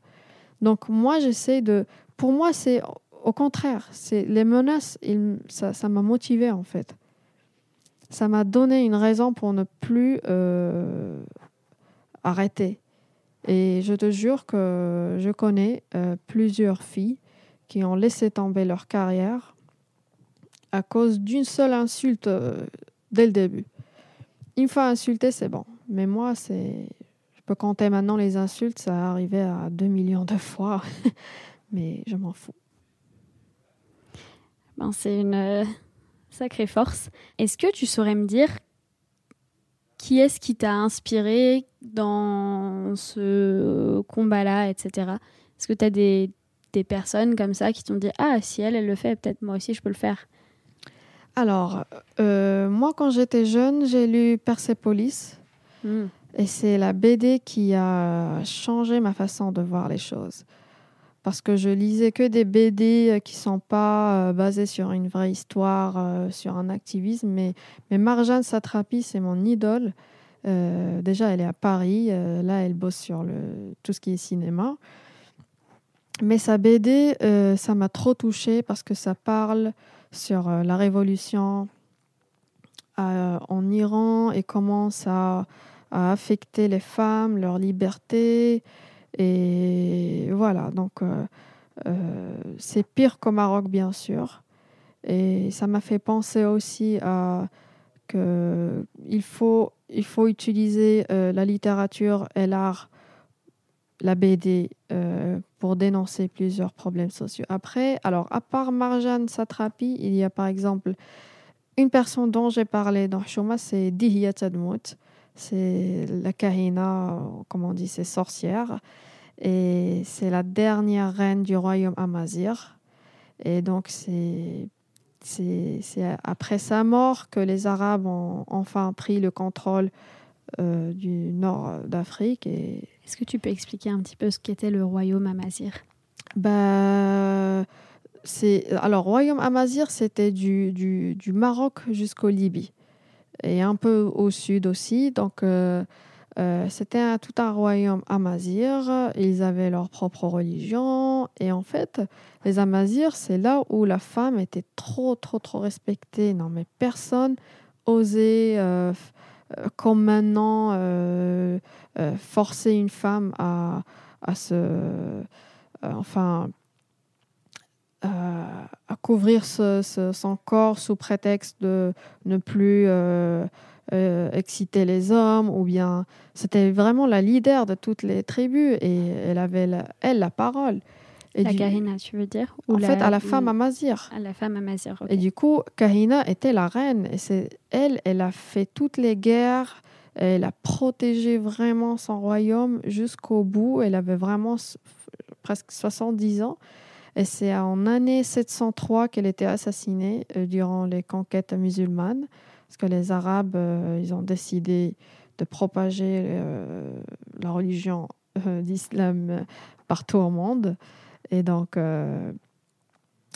Donc moi, j'essaie de... Pour moi, c'est au contraire. C'est les menaces, ça m'a motivé en fait. Ça m'a donné une raison pour ne plus euh, arrêter. Et je te jure que je connais euh, plusieurs filles qui ont laissé tomber leur carrière à cause d'une seule insulte dès le début. Une fois insulté, c'est bon. Mais moi, c'est. Peux compter maintenant les insultes, ça arrivait à 2 millions de fois. Mais je m'en fous. Ben, c'est une euh, sacrée force. Est-ce que tu saurais me dire qui est-ce qui t'a inspiré dans ce combat-là, etc. Est-ce que tu as des, des personnes comme ça qui t'ont dit Ah, si elle, elle le fait, peut-être moi aussi je peux le faire Alors, euh, moi, quand j'étais jeune, j'ai lu Persepolis. Hmm. Et c'est la BD qui a changé ma façon de voir les choses. Parce que je lisais que des BD qui sont pas euh, basées sur une vraie histoire, euh, sur un activisme. Mais, mais Marjane Satrapi, c'est mon idole. Euh, déjà, elle est à Paris. euh, là, elle bosse sur tout ce qui est cinéma. Mais sa BD, euh, ça m'a trop touchée parce que ça parle sur euh, la révolution euh, en Iran et comment ça a affecté les femmes, leur liberté. Et voilà, donc euh, euh, c'est pire qu'au Maroc, bien sûr. Et ça m'a fait penser aussi à que il faut, il faut utiliser euh, la littérature et l'art, la BD, pour dénoncer plusieurs problèmes sociaux. Après, alors, à part Marjane Satrapi, il y a par exemple une personne dont j'ai parlé dans Shoma, c'est Dihya Tadmout. C'est la Kahina, comme on dit, c'est sorcière. Et c'est la dernière reine du royaume Amazir. Et donc, c'est après sa mort que les Arabes ont enfin pris le contrôle euh, du nord d'Afrique. Et Est-ce que tu peux expliquer un petit peu ce qu'était le royaume Amazir? Bah, c'est alors royaume Amazir, c'était du, du, du Maroc jusqu'au Libye et un peu au sud aussi. Donc euh, euh, c'était tout un royaume Amazir. Ils avaient leur propre religion et en fait, les Amazirs, c'est là où la femme était trop trop trop respectée. Non mais personne osait euh, comme maintenant forcer une femme à, à se enfin à couvrir ce- ce- son corps sous prétexte de ne plus euh, euh, exciter les hommes ou bien c'était vraiment la leader de toutes les tribus et elle avait la, elle la parole et La du- Kahina, tu veux dire Ou en fait à la femme amazir À la femme Amazir, et du coup, Kahina était la reine. Et c'est elle, elle a fait toutes les guerres. Elle a protégé vraiment son royaume jusqu'au bout. Elle avait vraiment presque 70 ans. Et c'est en année 703 qu'elle était assassinée euh, durant les conquêtes musulmanes. Parce que les Arabes, euh, ils ont décidé de propager euh, la religion d'islam partout au monde. Et donc,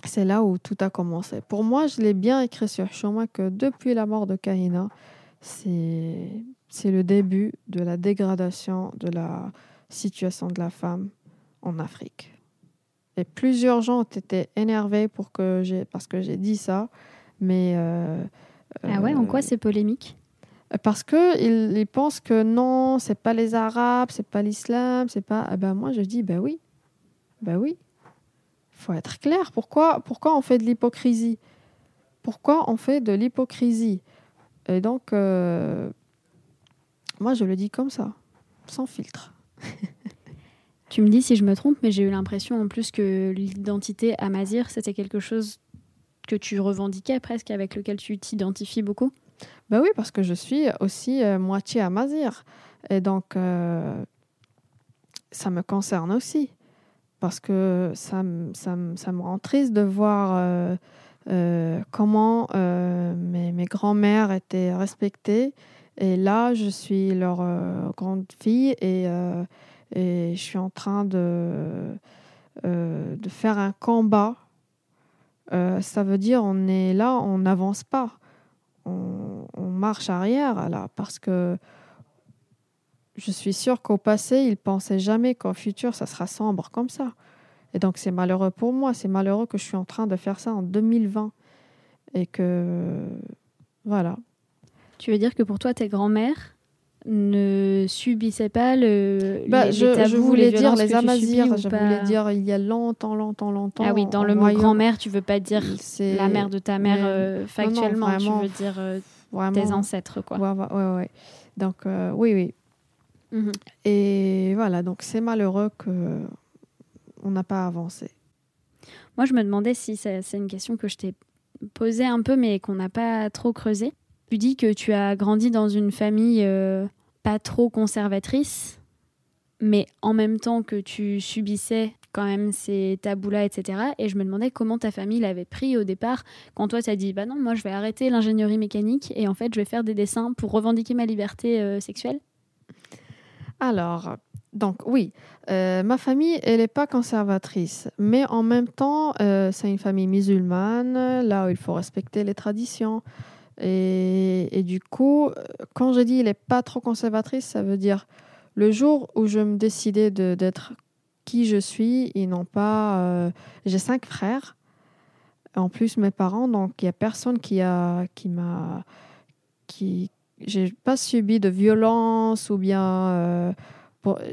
c'est là où tout a commencé. Pour moi, je l'ai bien écrit sur Shoma que depuis la mort de Kahina, c'est le début de la dégradation de la situation de la femme en Afrique. Et plusieurs gens ont été énervés pour que j'ai parce que j'ai dit ça, mais euh, Ah ouais, en quoi euh, c'est polémique? Parce que ils, ils pensent que non, c'est pas les Arabes, c'est pas l'islam, c'est pas. Ah ben moi je dis ben oui, ben oui. Faut être clair. Pourquoi, pourquoi on fait de l'hypocrisie? Pourquoi on fait de l'hypocrisie? Et donc, euh, moi je le dis comme ça, sans filtre. Tu me dis si je me trompe, mais j'ai eu l'impression en plus que l'identité Amazir, c'était quelque chose que tu revendiquais presque, avec lequel tu t'identifies beaucoup. Ben oui, parce que je suis aussi euh, moitié amazir. Et donc, euh, ça me concerne aussi. Parce que ça, ça, ça me rend triste de voir euh, comment mes, mes grands-mères étaient respectées. Et là, je suis leur grande fille et, et je suis en train de, euh, de faire un combat. Euh, ça veut dire on est là, on n'avance pas on, marche arrière parce que je suis sûre qu'au passé, ils pensaient jamais qu'au futur, ça sera sombre comme ça. Et donc, c'est malheureux pour moi. C'est malheureux que je suis en train de faire ça en 2020. Et que. Voilà. Tu veux dire que pour toi, tes grands-mères ne subissaient pas le, Bah, les, je, les tabous, je voulais les dire les amazirs. Je pas voulais dire il y a longtemps, longtemps, longtemps. Ah oui, dans le mot grand-mère, tu veux pas dire la mère de ta mère mais- euh, non, non, factuellement, vraiment, tu veux dire euh, vraiment. tes ancêtres, quoi. Ouais, ouais. Donc, euh, oui, oui. Mhm. Et voilà, donc c'est malheureux que on n'a pas avancé. Moi, je me demandais si c'est c'est une question que je t'ai posée un peu, mais qu'on n'a pas trop creusée. Tu dis que tu as grandi dans une famille euh, pas trop conservatrice, mais en même temps que tu subissais quand même ces tabous-là, etc. Et je me demandais comment ta famille l'avait pris au départ, quand toi, tu as dit, bah non, moi, je vais arrêter l'ingénierie mécanique et en fait, je vais faire des dessins pour revendiquer ma liberté euh, sexuelle Alors, donc oui, euh, ma famille, elle n'est pas conservatrice, mais en même temps, c'est une famille musulmane, là où il faut respecter les traditions. Et, du coup, quand je dis elle n'est pas trop conservatrice, ça veut dire le jour où je me décidais d'être qui je suis, ils n'ont pas... euh, J'ai cinq frères, en plus mes parents, donc il n'y a personne qui a qui m'a... qui J'ai pas subi de violence ou bien... euh,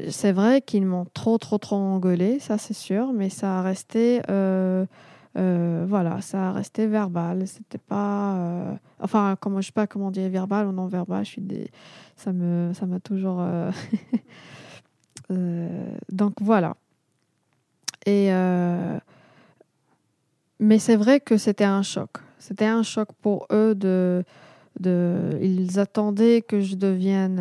c'est vrai qu'ils m'ont trop, trop, trop engueulé, ça c'est sûr, mais ça a resté, euh, euh, voilà, ça resté verbal. C'était pas, euh, enfin, comment je sais pas comment dire verbal ou non verbal. Je suis des, ça me, ça m'a toujours. euh, donc voilà. Et mais c'est vrai que c'était un choc. C'était un choc pour eux de de, ils attendaient que je devienne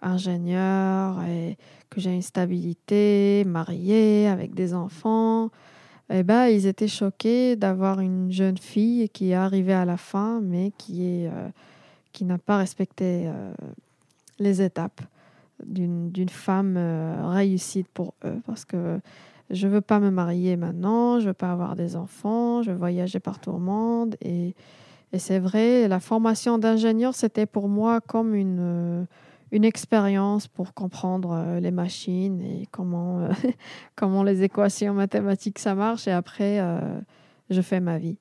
ingénieur et que j'ai une stabilité, mariée, avec des enfants. Et ben, ils étaient choqués d'avoir une jeune fille qui est arrivée à la fin, mais qui est euh, qui n'a pas respecté euh, les étapes d'une d'une femme euh, réussite pour eux, parce que je veux pas me marier maintenant, je veux pas avoir des enfants, je veux voyager partout au monde. Et et c'est vrai, la formation d'ingénieur, c'était pour moi comme une, euh, une expérience pour comprendre euh, les machines et comment, euh, comment les équations mathématiques ça marche. Et après, euh, je fais ma vie.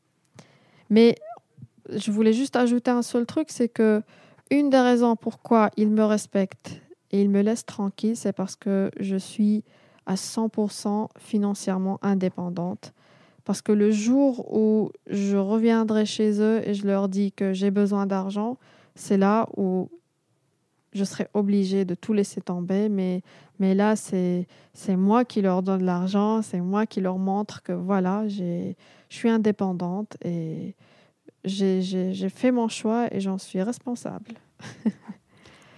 Mais je voulais juste ajouter un seul truc, c'est que une des raisons pourquoi ils me respectent et ils me laissent tranquille, c'est parce que je suis à 100% financièrement indépendante. Parce que le jour où je reviendrai chez eux et je leur dis que j'ai besoin d'argent, c'est là où je serai obligée de tout laisser tomber. Mais, mais là, c'est moi qui leur donne l'argent, c'est moi qui leur montre que voilà, je suis indépendante et j'ai fait mon choix et j'en suis responsable.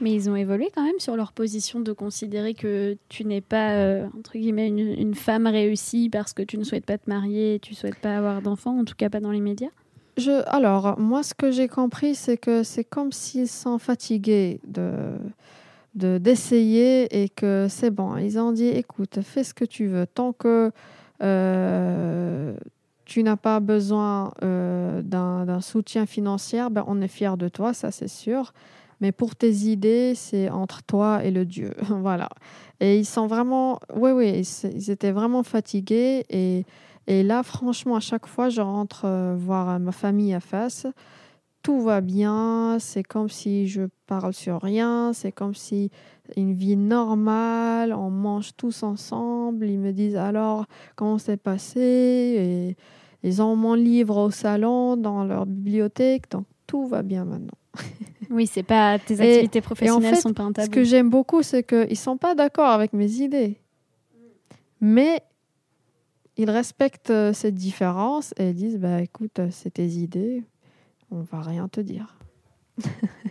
Mais ils ont évolué quand même sur leur position de considérer que tu n'es pas, euh, entre guillemets, une, une femme réussie parce que tu ne souhaites pas te marier, tu ne souhaites pas avoir d'enfants, en tout cas pas dans les médias? Alors, moi, ce que j'ai compris, c'est que c'est comme s'ils sont fatigués de de- d'essayer et que c'est bon. Ils ont dit, écoute, fais ce que tu veux. Tant que euh, tu n'as pas besoin euh, d'un soutien financier, ben, on est fiers de toi, ça c'est sûr. Mais pour tes idées, c'est entre toi et le Dieu. voilà. Et ils sont vraiment, oui, oui, ils étaient vraiment fatigués. Et, et là, franchement, à chaque fois, je rentre euh, voir euh, ma famille à face. Tout va bien. C'est comme si je parle sur rien. C'est comme si une vie normale. On mange tous ensemble. Ils me disent alors comment c'est passé? Et ils ont mon livre au salon, dans leur bibliothèque. Donc tout va bien maintenant. Oui, c'est pas tes Et- activités et en professionnelles fait, sont pas un tabou. Ce que j'aime beaucoup, c'est qu'ils ne sont pas d'accord avec mes idées. Mais ils respectent euh, cette différence et ils disent bah, écoute, c'est tes idées, on va rien te dire.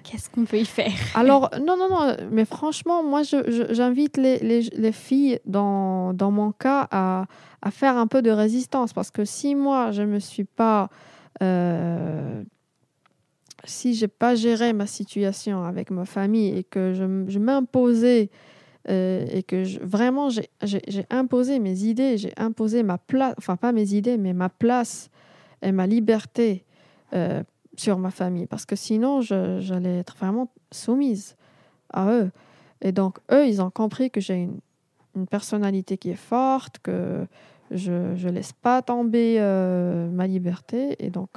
Qu'est-ce qu'on peut y faire? Alors, non, non, non, mais franchement, moi, je- je- j'invite les, les, les filles, dans, dans mon cas, à, à faire un peu de résistance. Parce que si moi, je ne me suis pas. euh, si j'ai pas géré ma situation avec ma famille et que je, je m'imposais euh, et que vraiment j'ai imposé mes idées, j'ai imposé ma place, enfin pas mes idées, mais ma place et ma liberté euh, sur ma famille. Parce que sinon, j'allais être vraiment soumise à eux. Et donc, eux, ils ont compris que j'ai une, personnalité qui est forte, que je ne laisse pas tomber euh, ma liberté. Et donc,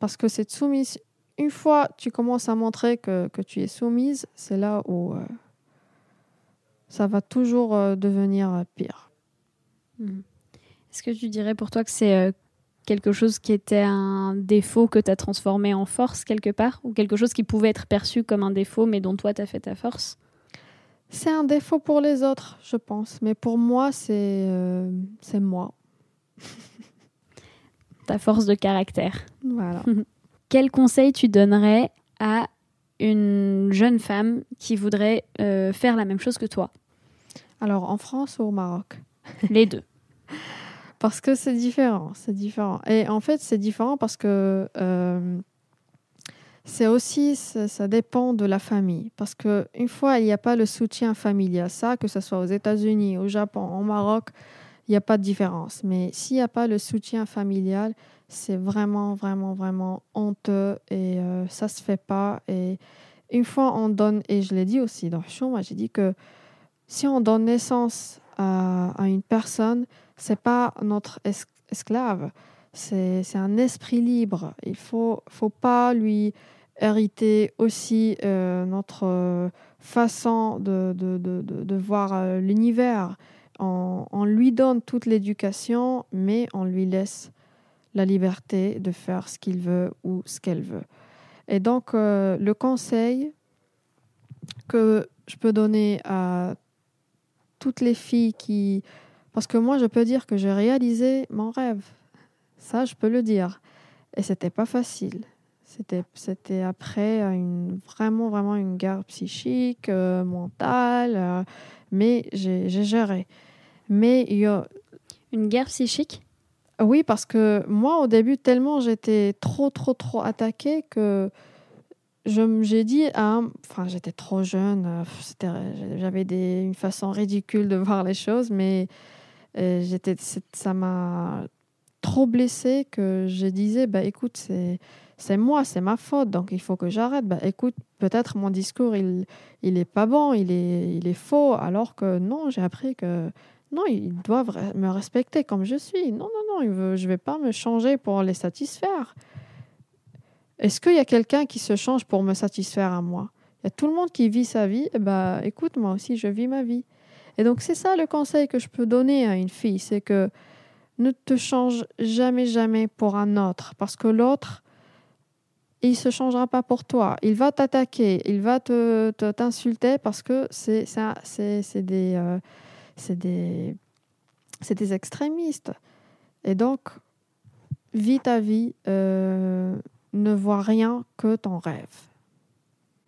parce que cette soumise, une fois tu commences à montrer que, que tu es soumise, c'est là où euh, ça va toujours euh, devenir euh, pire. Mhm. Est-ce que tu dirais pour toi que c'est quelque chose qui était un défaut que tu as transformé en force quelque part? Ou quelque chose qui pouvait être perçu comme un défaut mais dont toi tu as fait ta force? C'est un défaut pour les autres, je pense. Mais pour moi, c'est c'est moi. Ta force de caractère. Voilà. Quel conseil tu donnerais à une jeune femme qui voudrait euh, faire la même chose que toi? Alors, en France ou au Maroc? Les deux. Parce que c'est différent, c'est différent. Et en fait, c'est différent parce que euh, c'est aussi, ça, ça dépend de la famille. Parce que une fois, il n'y a pas le soutien familial, ça, que ce soit aux États-Unis, au Japon, au Maroc, il n'y a pas de différence. Mais s'il n'y a pas le soutien familial, c'est vraiment, vraiment, vraiment honteux et euh, ça se fait pas. Et une fois on donne, et je l'ai dit aussi dans le moi j'ai dit que si on donne naissance à, à une personne, c'est pas notre es- esclave, c'est un esprit libre. Il faut, faut pas lui hériter aussi euh, notre euh, façon de, de, de, de, voir l'univers. On, lui donne toute l'éducation, mais on lui laisse la liberté de faire ce qu'il veut ou ce qu'elle veut. Et donc, euh, le conseil que je peux donner à toutes les filles qui... Parce que moi, je peux dire que j'ai réalisé mon rêve. Ça, je peux le dire. Et c'était pas facile. C'était, c'était après une, vraiment, vraiment une guerre psychique, euh, mentale, euh, mais j'ai, j'ai géré. Mais il y a... Une guerre psychique? Oui, parce que moi, au début, tellement j'étais trop, trop, trop attaquée que j'ai dit à un- Enfin, j'étais trop jeune, euh, c'était- j'avais des, une façon ridicule de voir les choses, mais euh, j'étais, ça m'a trop blessée que je disais bah, écoute, c'est, c'est moi, c'est ma faute, donc il faut que j'arrête. Bah, écoute, peut-être mon discours, il il pas bon, il est, il est faux, alors que non, j'ai appris que non, ils doivent me respecter comme je suis. Non, non, non, je ne vais pas me changer pour les satisfaire. Est-ce qu'il y a quelqu'un qui se change pour me satisfaire à moi? Il y a tout le monde qui vit sa vie. Eh ben, écoute, moi aussi, je vis ma vie. Et donc, c'est ça le conseil que je peux donner à une fille, c'est que ne te change jamais, jamais pour un autre, parce que l'autre, il se changera pas pour toi. Il va t'attaquer, il va te te- t'insulter parce que c'est des euh, des des extrémistes. Et donc, vis ta vie, euh, ne vois rien que ton rêve.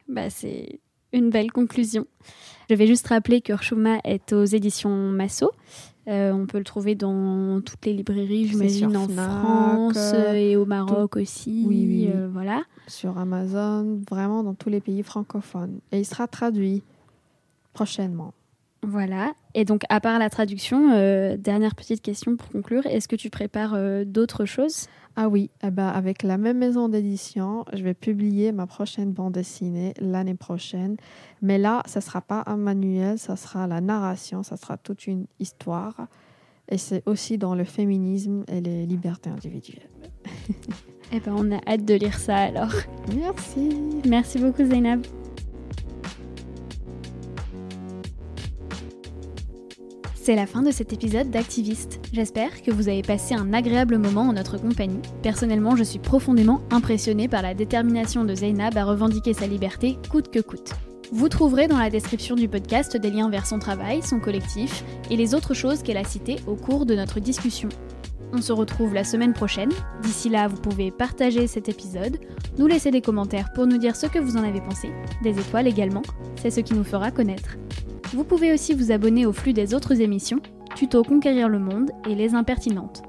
Bah, c'est une belle conclusion. Je vais juste rappeler que Urshuma est aux éditions Masso. Euh, on peut le trouver dans toutes les librairies, j'imagine, en Fnac, France euh, et au Maroc aussi. Oui, oui, oui. euh, voilà. Sur Amazon, vraiment dans tous les pays francophones. Et il sera traduit prochainement. Voilà. Et donc, à part la traduction, euh, dernière petite question pour conclure, est-ce que tu prépares euh, d'autres choses? Ah oui, eh ben, avec la même maison d'édition, je vais publier ma prochaine bande dessinée l'année prochaine. Mais là, ça ne sera pas un manuel, ça sera la narration, ça sera toute une histoire. Et c'est aussi dans le féminisme et les libertés individuelles. Eh ben, on a hâte de lire ça alors. Merci. Merci beaucoup, Zainab. C'est la fin de cet épisode d'Activiste. J'espère que vous avez passé un agréable moment en notre compagnie. Personnellement, je suis profondément impressionnée par la détermination de Zainab à revendiquer sa liberté coûte que coûte. Vous trouverez dans la description du podcast des liens vers son travail, son collectif et les autres choses qu'elle a citées au cours de notre discussion. On se retrouve la semaine prochaine. D'ici là, vous pouvez partager cet épisode, nous laisser des commentaires pour nous dire ce que vous en avez pensé, des étoiles également, c'est ce qui nous fera connaître. Vous pouvez aussi vous abonner au flux des autres émissions, Tuto Conquérir le Monde et Les Impertinentes.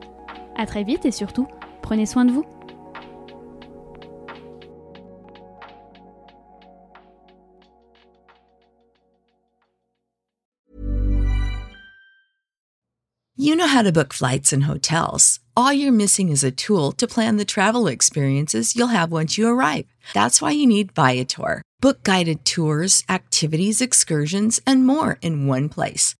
A très vite et surtout, prenez soin de vous. You know how to book flights and hotels. All you're missing is a tool to plan the travel experiences you'll have once you arrive. That's why you need Viator. Book guided tours, activities, excursions, and more in one place